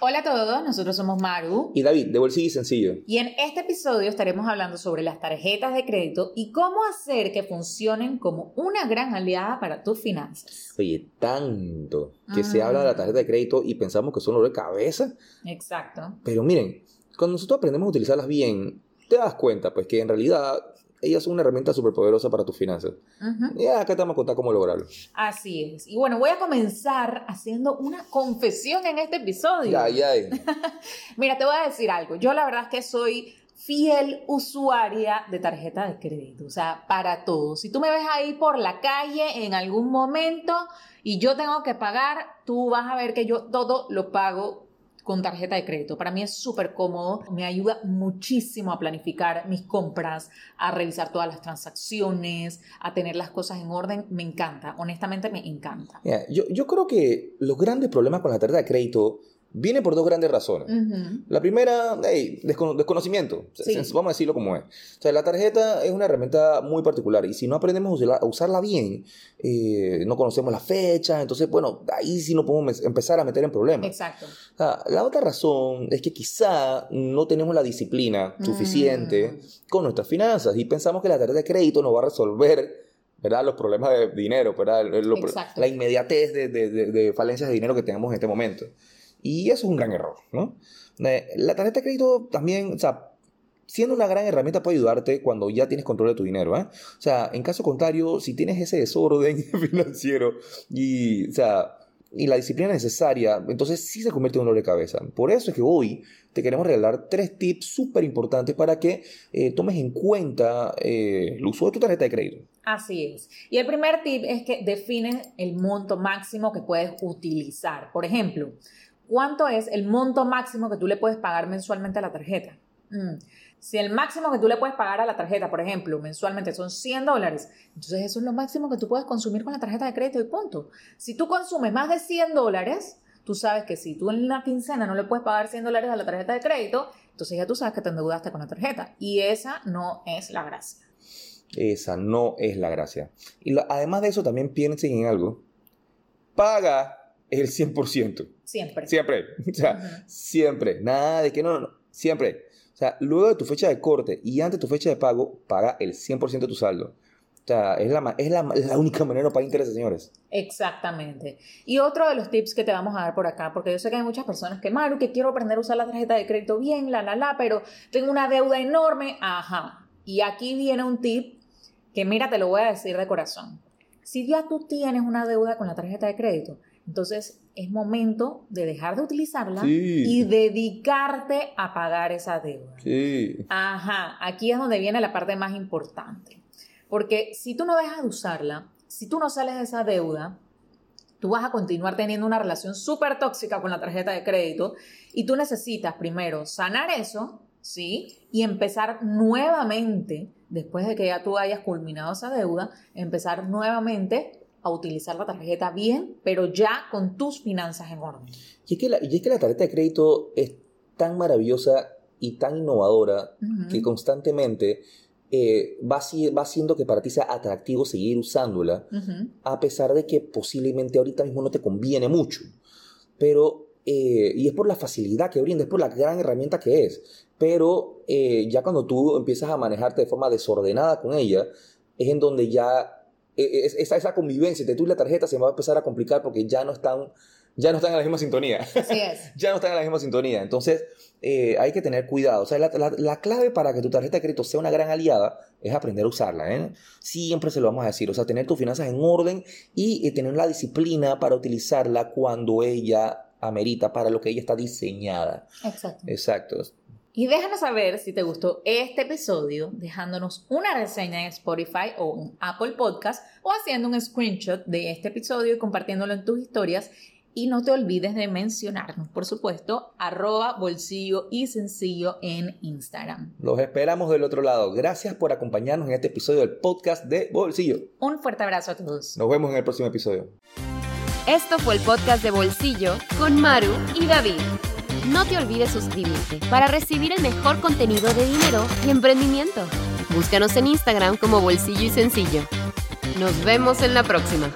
Hola a todos, nosotros somos Maru Y David, de bolsillo y sencillo. y en este episodio estaremos hablando sobre las tarjetas de crédito y cómo hacer que funcionen como una gran aliada para tus finanzas. Oye, tanto que se habla de la tarjeta de crédito y pensamos que son dolor de cabeza. Exacto. Pero miren, cuando nosotros aprendemos a utilizarlas bien, te das cuenta pues que en realidad ellas son una herramienta súper poderosa para tus finanzas. Ujú. Y acá te vamos a contar cómo lograrlo. Así es. Y bueno, voy a comenzar haciendo una confesión en este episodio. Ya, ya. Mira, te voy a decir algo. Yo la verdad es que soy fiel usuaria de tarjeta de crédito, o sea, para todo. Si tú me ves ahí por la calle en algún momento y yo tengo que pagar, tú vas a ver que yo todo lo pago con tarjeta de crédito. Para mí es súper cómodo, me ayuda muchísimo a planificar mis compras, a revisar todas las transacciones, a tener las cosas en orden. Me encanta, honestamente me encanta. Yo, yo creo que los grandes problemas con la tarjeta de crédito vienen por dos grandes razones. Ujú. La primera, hey, descono- desconocimiento. Sí. Vamos a decirlo como es. O sea, la tarjeta es una herramienta muy particular y si no aprendemos a usarla, bien, eh, no conocemos la fecha, entonces, bueno, ahí sí nos podemos empezar a meter en problemas. Exacto. O sea, la otra razón es que quizá no tenemos la disciplina suficiente Mm. con nuestras finanzas y pensamos que la tarjeta de crédito nos va a resolver. ¿verdad? Los problemas de dinero, ¿verdad? Lo- la inmediatez de, de- de- de falencias de dinero que tenemos en este momento. Y eso es un gran error, ¿no? Eh, La tarjeta de crédito también, o sea, siendo una gran herramienta puede ayudarte cuando ya tienes control de tu dinero, ¿eh? O sea, en caso contrario, si tienes ese desorden financiero y, o sea, y la disciplina necesaria, entonces sí se convierte en un dolor de cabeza. Por eso es que hoy te queremos regalar tres tips súper importantes para que eh, tomes en cuenta eh, el uso de tu tarjeta de crédito. Así es. Y el primer tip es que defines el monto máximo que puedes utilizar. Por ejemplo, ¿cuánto es el monto máximo que tú le puedes pagar mensualmente a la tarjeta? Mm. Si el máximo que tú le puedes pagar a la tarjeta, por ejemplo, mensualmente son 100 dólares, entonces eso es lo máximo que tú puedes consumir con la tarjeta de crédito y punto. Si tú consumes más de 100 dólares, tú sabes que si tú en la quincena no le puedes pagar 100 dólares a la tarjeta de crédito, entonces ya tú sabes que te endeudaste con la tarjeta. Y esa no es la gracia. Esa no es la gracia. Y además de eso, también piensen en algo. Paga el 100%. Siempre. Siempre. O sea, siempre. Nada de que no, no, no. Siempre. O sea, luego de tu fecha de corte y antes de tu fecha de pago, paga el 100% de tu saldo. O sea, es la, es la, es la única manera pagar intereses, señores. Exactamente. Y otro de los tips que te vamos a dar por acá, porque yo sé que hay muchas personas que, Maru, que quiero aprender a usar la tarjeta de crédito bien, la, la, la, pero tengo una deuda enorme. Ajá. Y aquí viene un tip que, mira, te lo voy a decir de corazón. Si ya tú tienes una deuda con la tarjeta de crédito, entonces es momento de dejar de utilizarla Sí. y dedicarte a pagar esa deuda. Sí. Ajá, aquí es donde viene la parte más importante. Porque si tú no dejas de usarla, si tú no sales de esa deuda, tú vas a continuar teniendo una relación súper tóxica con la tarjeta de crédito y tú necesitas primero sanar eso, ¿sí? Y empezar nuevamente, después de que ya tú hayas culminado esa deuda, empezar nuevamente a utilizar la tarjeta bien, pero ya con tus finanzas en orden. Y es, que la, y es que la tarjeta de crédito es tan maravillosa y tan innovadora Ujú. que constantemente eh, va, va haciendo que para ti sea atractivo seguir usándola. Ujú. a pesar de que posiblemente ahorita mismo no te conviene mucho. Pero, eh, y es por la facilidad que brinda, es por la gran herramienta que es. Pero eh, ya cuando tú empiezas a manejarte de forma desordenada con ella, es en donde ya esa, esa convivencia entre tú y la tarjeta se va a empezar a complicar porque ya no están, ya no están en la misma sintonía. Así es. ya no están en la misma sintonía. Entonces, eh, hay que tener cuidado. O sea, la, la- la clave para que tu tarjeta de crédito sea una gran aliada es aprender a usarla. ¿eh? Siempre se lo vamos a decir. O sea, tener tus finanzas en orden y eh, tener la disciplina para utilizarla cuando ella amerita, para lo que ella está diseñada. Exacto. Exacto. Y déjanos saber si te gustó este episodio dejándonos una reseña en Spotify o en Apple Podcast o haciendo un screenshot de este episodio y compartiéndolo en tus historias Y no te olvides de mencionarnos, por supuesto, arroba bolsillo y sencillo en Instagram. Los esperamos del otro lado. Gracias por acompañarnos en este episodio del podcast de Bolsillo. Un fuerte abrazo a todos. Nos vemos en el próximo episodio. Esto fue el podcast de Bolsillo con Maru y David. No te olvides suscribirte para recibir el mejor contenido de dinero y emprendimiento. Búscanos en Instagram como Bolsillo y Sencillo. Nos vemos en la próxima.